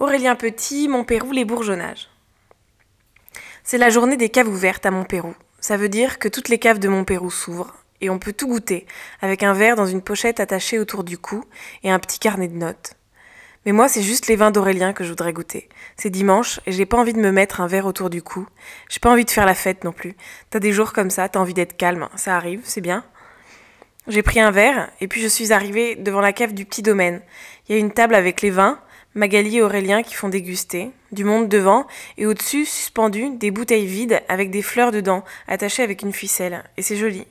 Aurélien Petit, Montpérou, les bourgeonnages. C'est la journée des caves ouvertes à Montpérou. Ça veut dire que toutes les caves de Montpérou s'ouvrent et on peut tout goûter, avec un verre dans une pochette attachée autour du cou et un petit carnet de notes. Mais moi, c'est juste les vins d'Aurélien que je voudrais goûter. C'est dimanche et j'ai pas envie de me mettre un verre autour du cou. J'ai pas envie de faire la fête non plus. T'as des jours comme ça, t'as envie d'être calme. Ça arrive, c'est bien. J'ai pris un verre et puis je suis arrivée devant la cave du petit domaine. Il y a une table avec les vins, Magali et Aurélien qui font déguster, du monde devant, et au-dessus, suspendu, des bouteilles vides avec des fleurs dedans, attachées avec une ficelle. Et c'est joli.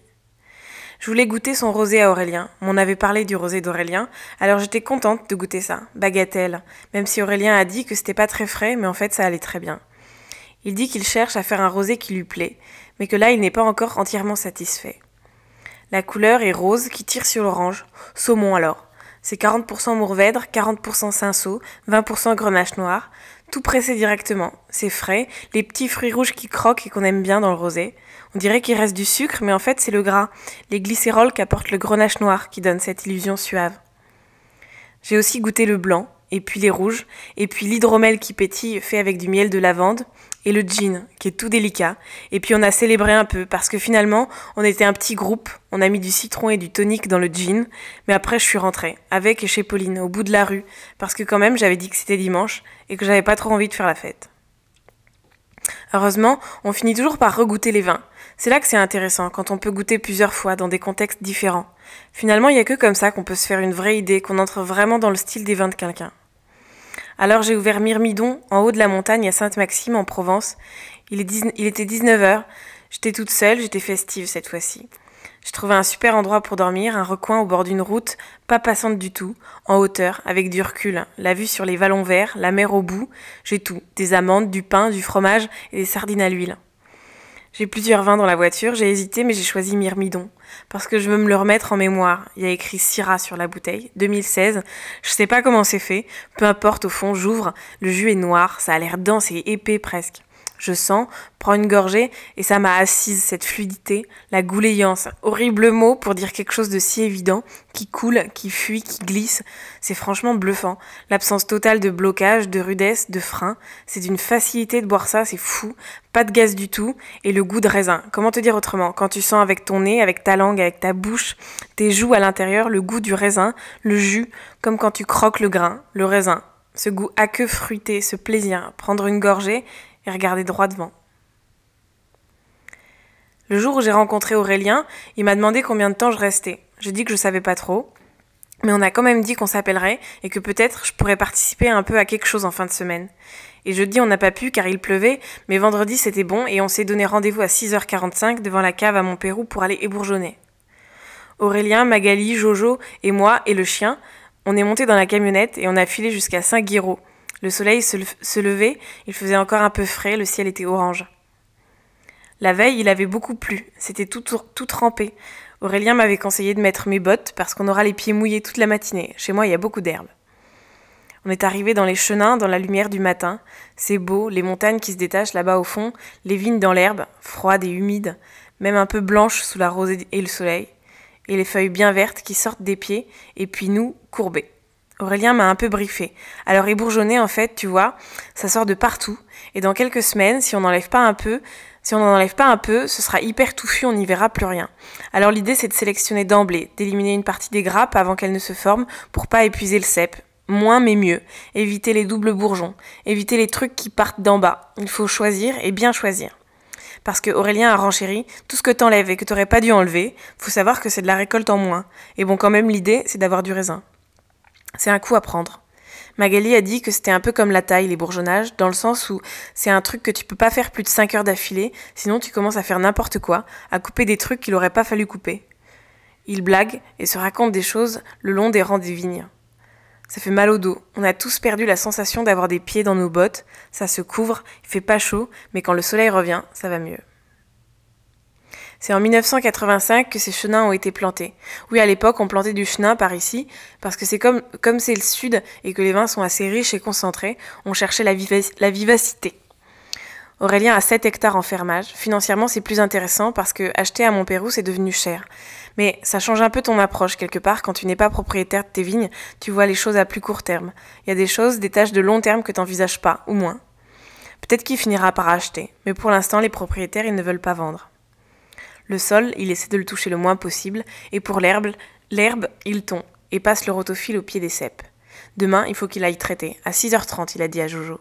Je voulais goûter son rosé à Aurélien. On avait parlé du rosé d'Aurélien, alors j'étais contente de goûter ça. Bagatelle. Même si Aurélien a dit que c'était pas très frais, mais en fait ça allait très bien. Il dit qu'il cherche à faire un rosé qui lui plaît, mais que là il n'est pas encore entièrement satisfait. La couleur est rose qui tire sur l'orange. Saumon alors. C'est 40% Mourvèdre, 40% Cinsault, 20% Grenache noir. Tout pressé directement. C'est frais, les petits fruits rouges qui croquent et qu'on aime bien dans le rosé. On dirait qu'il reste du sucre, mais en fait c'est le gras, les glycérols qu'apporte le grenache noir qui donne cette illusion suave. J'ai aussi goûté le blanc, et puis les rouges, et puis l'hydromel qui pétille fait avec du miel de lavande, et le gin qui est tout délicat. Et puis on a célébré un peu parce que finalement on était un petit groupe, on a mis du citron et du tonic dans le gin, mais après je suis rentrée avec et chez Pauline au bout de la rue parce que quand même j'avais dit que c'était dimanche et que j'avais pas trop envie de faire la fête. Heureusement, on finit toujours par regoûter les vins. C'est là que c'est intéressant, quand on peut goûter plusieurs fois dans des contextes différents. Finalement, il n'y a que comme ça qu'on peut se faire une vraie idée, qu'on entre vraiment dans le style des vins de quelqu'un. Alors j'ai ouvert Myrmidon en haut de la montagne à Sainte-Maxime en Provence. Il, était 19h, j'étais toute seule, j'étais festive cette fois-ci. Je trouvais un super endroit pour dormir, un recoin au bord d'une route, pas passante du tout, en hauteur, avec du recul, la vue sur les vallons verts, la mer au bout, j'ai tout, des amandes, du pain, du fromage et des sardines à l'huile. J'ai plusieurs vins dans la voiture, j'ai hésité, mais j'ai choisi Myrmidon. Parce que je veux me le remettre en mémoire. Il y a écrit Syrah sur la bouteille, 2016. Je sais pas comment c'est fait. Peu importe, au fond, j'ouvre. Le jus est noir, ça a l'air dense et épais presque. Je sens, prends une gorgée, et ça m'a assise, cette fluidité, la gouléance. Horrible mot pour dire quelque chose de si évident, qui coule, qui fuit, qui glisse. C'est franchement bluffant. L'absence totale de blocage, de rudesse, de frein. C'est d'une facilité de boire ça, c'est fou. Pas de gaz du tout. Et le goût de raisin. Comment te dire autrement? Quand tu sens avec ton nez, avec ta langue, avec ta bouche, tes joues à l'intérieur, le goût du raisin, le jus, comme quand tu croques le grain, le raisin. Ce goût aqueux fruité, ce plaisir, prendre une gorgée et regarder droit devant. Le jour où j'ai rencontré Aurélien, il m'a demandé combien de temps je restais. J'ai dit que je savais pas trop, mais on a quand même dit qu'on s'appellerait et que peut-être je pourrais participer un peu à quelque chose en fin de semaine. Et jeudi on n'a pas pu car il pleuvait, mais vendredi c'était bon et on s'est donné rendez-vous à 6h45 devant la cave à Montpérou pour aller ébourgeonner. Aurélien, Magali, Jojo et moi et le chien, on est monté dans la camionnette et on a filé jusqu'à Saint-Guiraud, le soleil se, levait, il faisait encore un peu frais, le ciel était orange. La veille, il avait beaucoup plu, c'était tout, tout trempé. Aurélien m'avait conseillé de mettre mes bottes parce qu'on aura les pieds mouillés toute la matinée. Chez moi, il y a beaucoup d'herbe. On est arrivé dans les chenins, dans la lumière du matin. C'est beau, les montagnes qui se détachent là-bas au fond, les vignes dans l'herbe, froides et humides, même un peu blanches sous la rosée et le soleil, et les feuilles bien vertes qui sortent des pieds, et puis nous, courbés. Aurélien m'a un peu briefé. Alors ébourgeonner, en fait, tu vois, ça sort de partout. Et dans quelques semaines, si on n'enlève pas un peu, si on n'en enlève pas un peu, ce sera hyper touffu, on n'y verra plus rien. Alors l'idée, c'est de sélectionner d'emblée, d'éliminer une partie des grappes avant qu'elles ne se forment pour pas épuiser le cep. Moins mais mieux. Éviter les doubles bourgeons. Éviter les trucs qui partent d'en bas. Il faut choisir et bien choisir. Parce que Aurélien a renchéri, tout ce que t'enlèves et que t'aurais pas dû enlever, faut savoir que c'est de la récolte en moins. Et bon, quand même, l'idée, c'est d'avoir du raisin. C'est un coup à prendre. Magali a dit que c'était un peu comme la taille, les bourgeonnages, dans le sens où c'est un truc que tu peux pas faire plus de 5 heures d'affilée, sinon tu commences à faire n'importe quoi, à couper des trucs qu'il aurait pas fallu couper. Il blague et se raconte des choses le long des rangs des vignes. Ça fait mal au dos. On a tous perdu la sensation d'avoir des pieds dans nos bottes. Ça se couvre, il fait pas chaud, mais quand le soleil revient, ça va mieux. C'est en 1985 que ces chenins ont été plantés. Oui, à l'époque, on plantait du chenin par ici, parce que c'est comme comme c'est le sud et que les vins sont assez riches et concentrés, on cherchait la, vivacité. Aurélien a 7 hectares en fermage. Financièrement, c'est plus intéressant parce que acheter à Montpérou, c'est devenu cher. Mais ça change un peu ton approche quelque part quand tu n'es pas propriétaire de tes vignes, tu vois les choses à plus court terme. Il y a des choses, des tâches de long terme que tu n'envisages pas, ou moins. Peut-être qu'il finira par acheter, mais pour l'instant les propriétaires ils ne veulent pas vendre. Le sol, il essaie de le toucher le moins possible, et pour l'herbe, l'herbe, il tond, et passe le rotophile au pied des cèpes. Demain, il faut qu'il aille traiter. À 6h30, il a dit à Jojo.